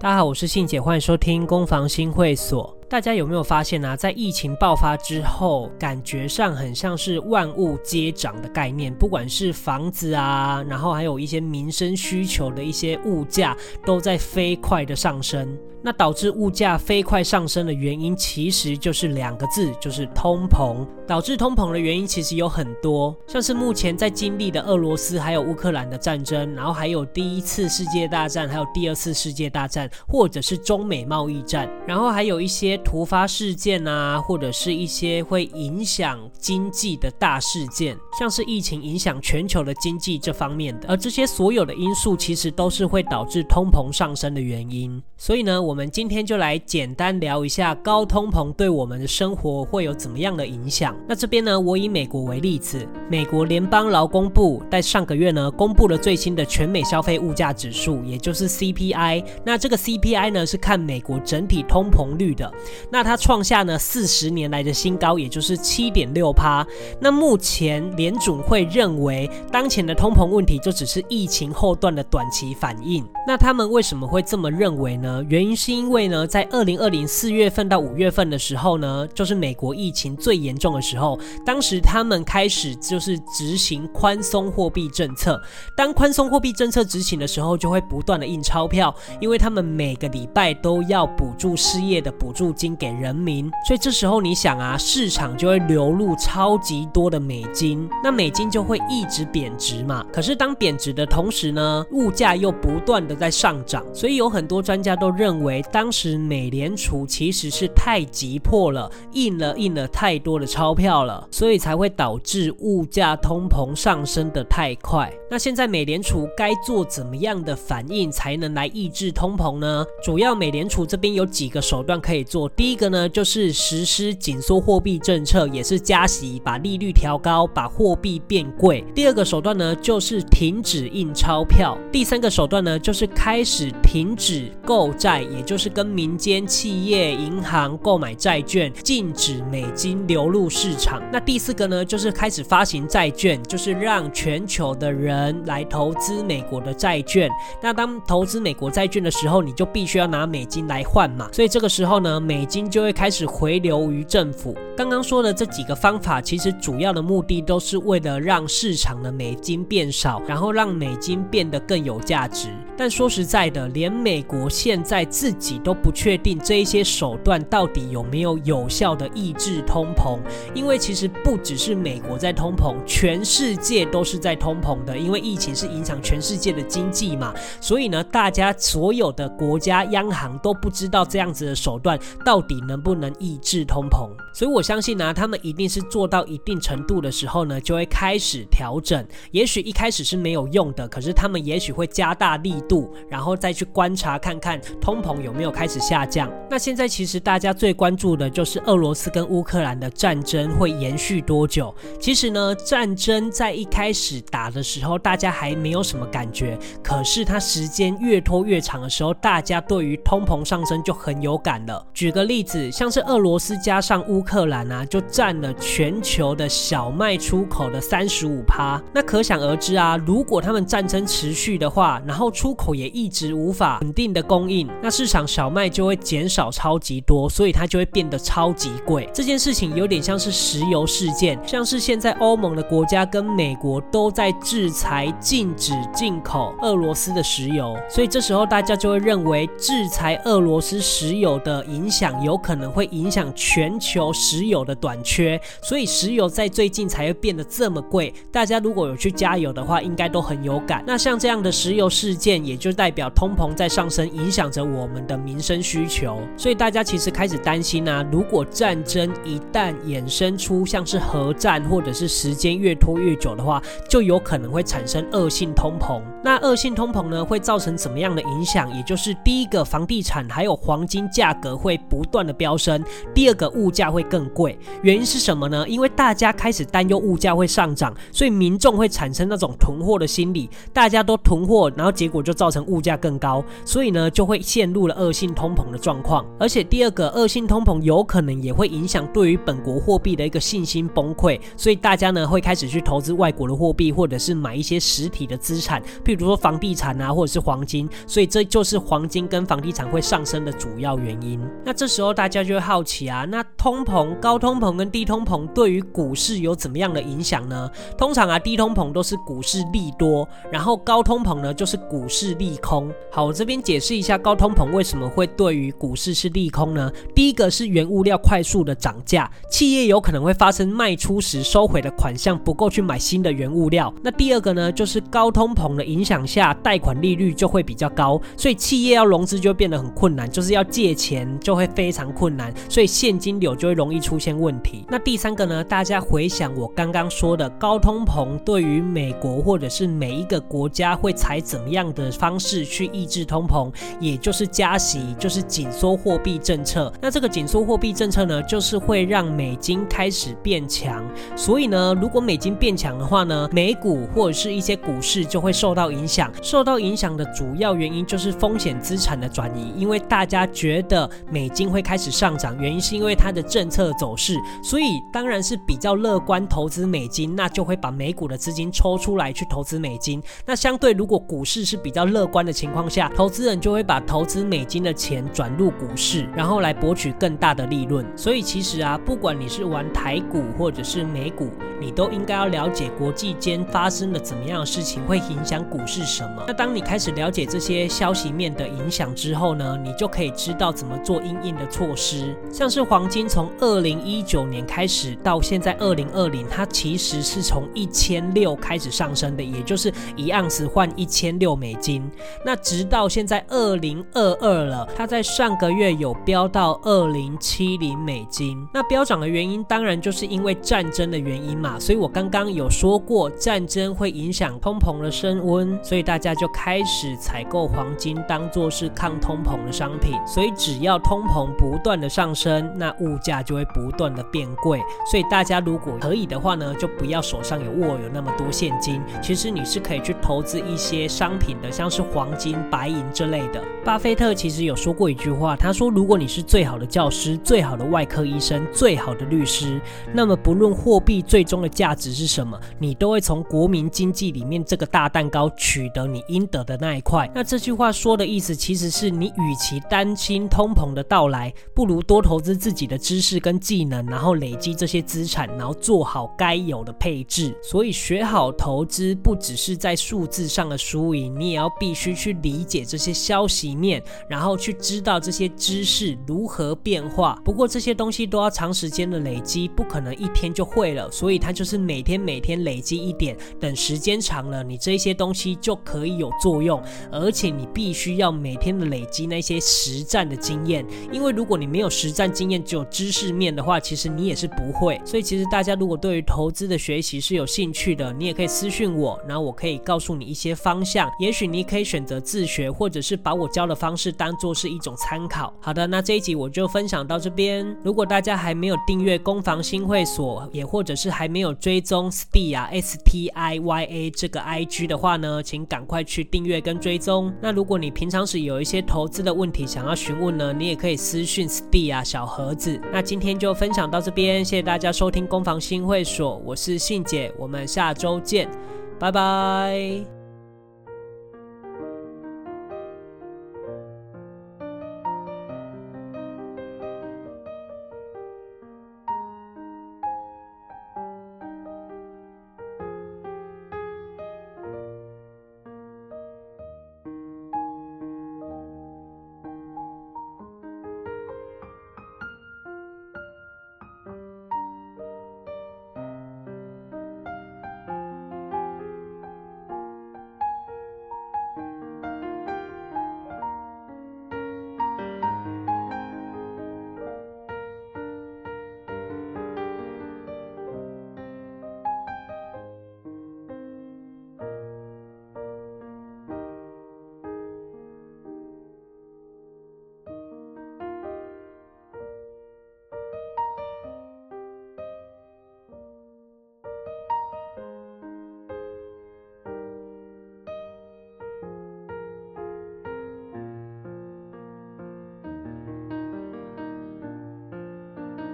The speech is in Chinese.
大家好，我是信姐，欢迎收听攻防新会所。大家有没有发现呢？在疫情爆发之后，感觉上很像是万物皆涨的概念，不管是房子啊，然后还有一些民生需求的一些物价，都在飞快的上升。那导致物价飞快上升的原因，其实就是两个字，就是通膨。导致通膨的原因其实有很多，像是目前在经历的俄罗斯还有乌克兰的战争，然后还有第一次世界大战，还有第二次世界大战，或者是中美贸易战，然后还有一些突发事件啊，或者是一些会影响经济的大事件，像是疫情影响全球的经济这方面的。而这些所有的因素，其实都是会导致通膨上升的原因。所以呢，我们今天就来简单聊一下高通膨对我们的生活会有怎么样的影响。那这边呢，我以美国为例子，美国联邦劳工部在上个月呢，公布了最新的全美消费物价指数，也就是 CPI。那这个 CPI 呢，是看美国整体通膨率的。那它创下呢四十年来的新高，也就是七点六趴。那目前联准会认为，当前的通膨问题就只是疫情后段的短期反应。那他们为什么会这么认为呢？原因是因为呢，在二零二零四月份到五月份的时候呢，就是美国疫情最严重的时候，当时他们开始就是执行宽松货币政策。当宽松货币政策执行的时候，就会不断的印钞票，因为他们每个礼拜都要补助失业的补助金给人民，所以这时候你想啊，市场就会流入超级多的美金，那美金就会一直贬值嘛。可是当贬值的同时呢，物价又不断的在上涨，所以有很多专家都认为，当时美联储其实是太急迫了，印了印了太多的钞票了，所以才会导致物价通膨上升的太快。那现在美联储该做怎么样的反应才能来抑制通膨呢？主要美联储这边有几个手段可以做。第一个呢，就是实施紧缩货币政策，也是加息，把利率调高，把货币变贵。第二个手段呢，就是停止印钞票。第三个手段呢，就是开始停止购债，也就是跟民间企业、银行购买债券，禁止美金流入市场。那第四个呢，就是开始发行债券，就是让全球的人来投资美国的债券。那当投资美国债券的时候，你就必须要拿美金来换嘛。所以这个时候呢，美美金就会开始回流于政府。刚刚说的这几个方法，其实主要的目的都是为了让市场的美金变少，然后让美金变得更有价值。但说实在的，连美国现在自己都不确定这一些手段到底有没有有效的抑制通膨，因为其实不只是美国在通膨，全世界都是在通膨的。因为疫情是影响全世界的经济嘛，所以呢，大家所有的国家央行都不知道这样子的手段到底能不能抑制通膨。所以我相信呢，他们一定是做到一定程度的时候呢，就会开始调整。也许一开始是没有用的，可是他们也许会加大力度，然后再去观察看看通膨有没有开始下降。那现在其实大家最关注的就是俄罗斯跟乌克兰的战争会延续多久。其实呢，战争在一开始打的时候，大家还没有什么感觉。可是它时间越拖越长的时候，大家对于通膨上升就很有感了。举个例子，像是俄罗斯加上乌。克兰啊，就占了全球的小麦出口的三十五趴。那可想而知啊，如果他们战争持续的话，然后出口也一直无法稳定的供应，那市场小麦就会减少超级多，所以它就会变得超级贵。这件事情有点像是石油事件，像是现在欧盟的国家跟美国都在制裁禁止进口俄罗斯的石油，所以这时候大家就会认为制裁俄罗斯石油的影响响有可能会影响全球。石油的短缺，所以石油在最近才会变得这么贵。大家如果有去加油的话，应该都很有感。那像这样的石油事件，也就代表通膨在上升，影响着我们的民生需求。所以大家其实开始担心啊，如果战争一旦衍生出像是核战，或者是时间越拖越久的话，就有可能会产生恶性通膨。那恶性通膨呢，会造成怎么样的影响？也就是第一个，房地产还有黄金价格会不断的飙升；第二个，物价会更贵。原因是什么呢？因为大家开始担忧物价会上涨，所以民众会产生那种囤货的心理，大家都囤货，然后结果就造成物价更高，所以呢就会陷入了恶性通膨的状况。而且第二个恶性通膨有可能也会影响对于本国货币的一个信心崩溃，所以大家呢会开始去投资外国的货币，或者是买一些实体的资产，譬如说房地产啊，或者是黄金。所以这就是黄金跟房地产会上升的主要原因。那这时候大家就会好奇啊，那通膨、高通膨跟低通膨对于股市有怎么样的影响呢？通常啊，低通膨都是股市利多，然后高通膨呢就是股市利空。好，我这边解释一下高通膨为什么会对于股市是利空呢？第一个是原物料快速的涨价，企业有可能会发生卖出时收回的款项不够去买新的原物料。那第二个呢，就是高通膨的影响下，贷款利率就会比较高，所以企业要融资就变得很困难，就是要借钱就会非常困难，所以现金流就会容易出现问题。那第三个呢，大家回想我刚刚说的高通膨对于美国或者是每一个国家会采怎么样的方式去抑制通膨，也就是加息，就是紧缩货币政策。那这个紧缩货币政策呢，就是会让美金开始变强。所以呢，如果美金变强的话呢，美股或者是一些股市就会受到影响。受到影响的主要原因就是风险资产的转移，因为大家觉得美 金会开始上涨，原因是因为它的政策走势，所以当然是比较乐观投资美金，那就会把美股的资金抽出来去投资美金。那相对如果股市是比较乐观的情况下，投资人就会把投资美金的钱转入股市，然后来博取更大的利润。所以其实啊，不管你是玩台股或者是美股，你都应该要了解国际间发生了怎么样的事情会影响股市什么。那当你开始了解这些消息面的影响之后呢，你就可以知道怎么做应的措施。像是黄金从二零一九年开始到现在二零二零，它其实是从一千六开始上升的，也就是一盎司换一千六美金。那直到现在二零二二了，它在上个月有飙到二零七零美金。那飙涨的原因当然就是因为战争的原因嘛。所以我刚刚有说过，战争会影响通膨的升温，所以大家就开始采购黄金当做是抗通膨的商品。所以只要通膨不断的上升，那物价就会不断的变贵。所以大家如果可以的话呢，就不要手上有握有那么多现金，其实你是可以去投资一些商品的，像是黄金、白银之类的。巴菲特其实有说过一句话，他说：“如果你是最好的教师、最好的外科医生、最好的律师，那么不论货币最终的价值是什么，你都会从国民经济里面这个大蛋糕取得你应得的那一块。”那这句话说的意思其实是你与其担心通膨的到到来，不如多投资自己的知识跟技能，然后累积这些资产，然后做好该有的配置。所以学好投资，不只是在数字上的输赢，你也要必须去理解这些消息。面，然后去知道这些知识如何变化。不过这些东西都要长时间的累积，不可能一天就会了。所以它就是每天每天累积一点，等时间长了，你这些东西就可以有作用。而且你必须要每天的累积那些实战的经验，因为如果你没有实战经验，只有知识面的话，其实你也是不会。所以其实大家如果对于投资的学习是有兴趣的，你也可以私信我，然后我可以告诉你一些方向。也许你可以选择自学，或者是把我教。的方式当做是一种参考。好的，那这一集我就分享到这边。如果大家还没有订阅攻防新会所，也或者是还没有追踪 Stya S T I Y A 这个 I G 的话呢，请赶快去订阅跟追踪。那如果你平常时有一些投资的问题想要询问呢，你也可以私讯 Stya 小盒子。那今天就分享到这边，谢谢大家收听攻防新会所，我是信姐，我们下周见，拜拜。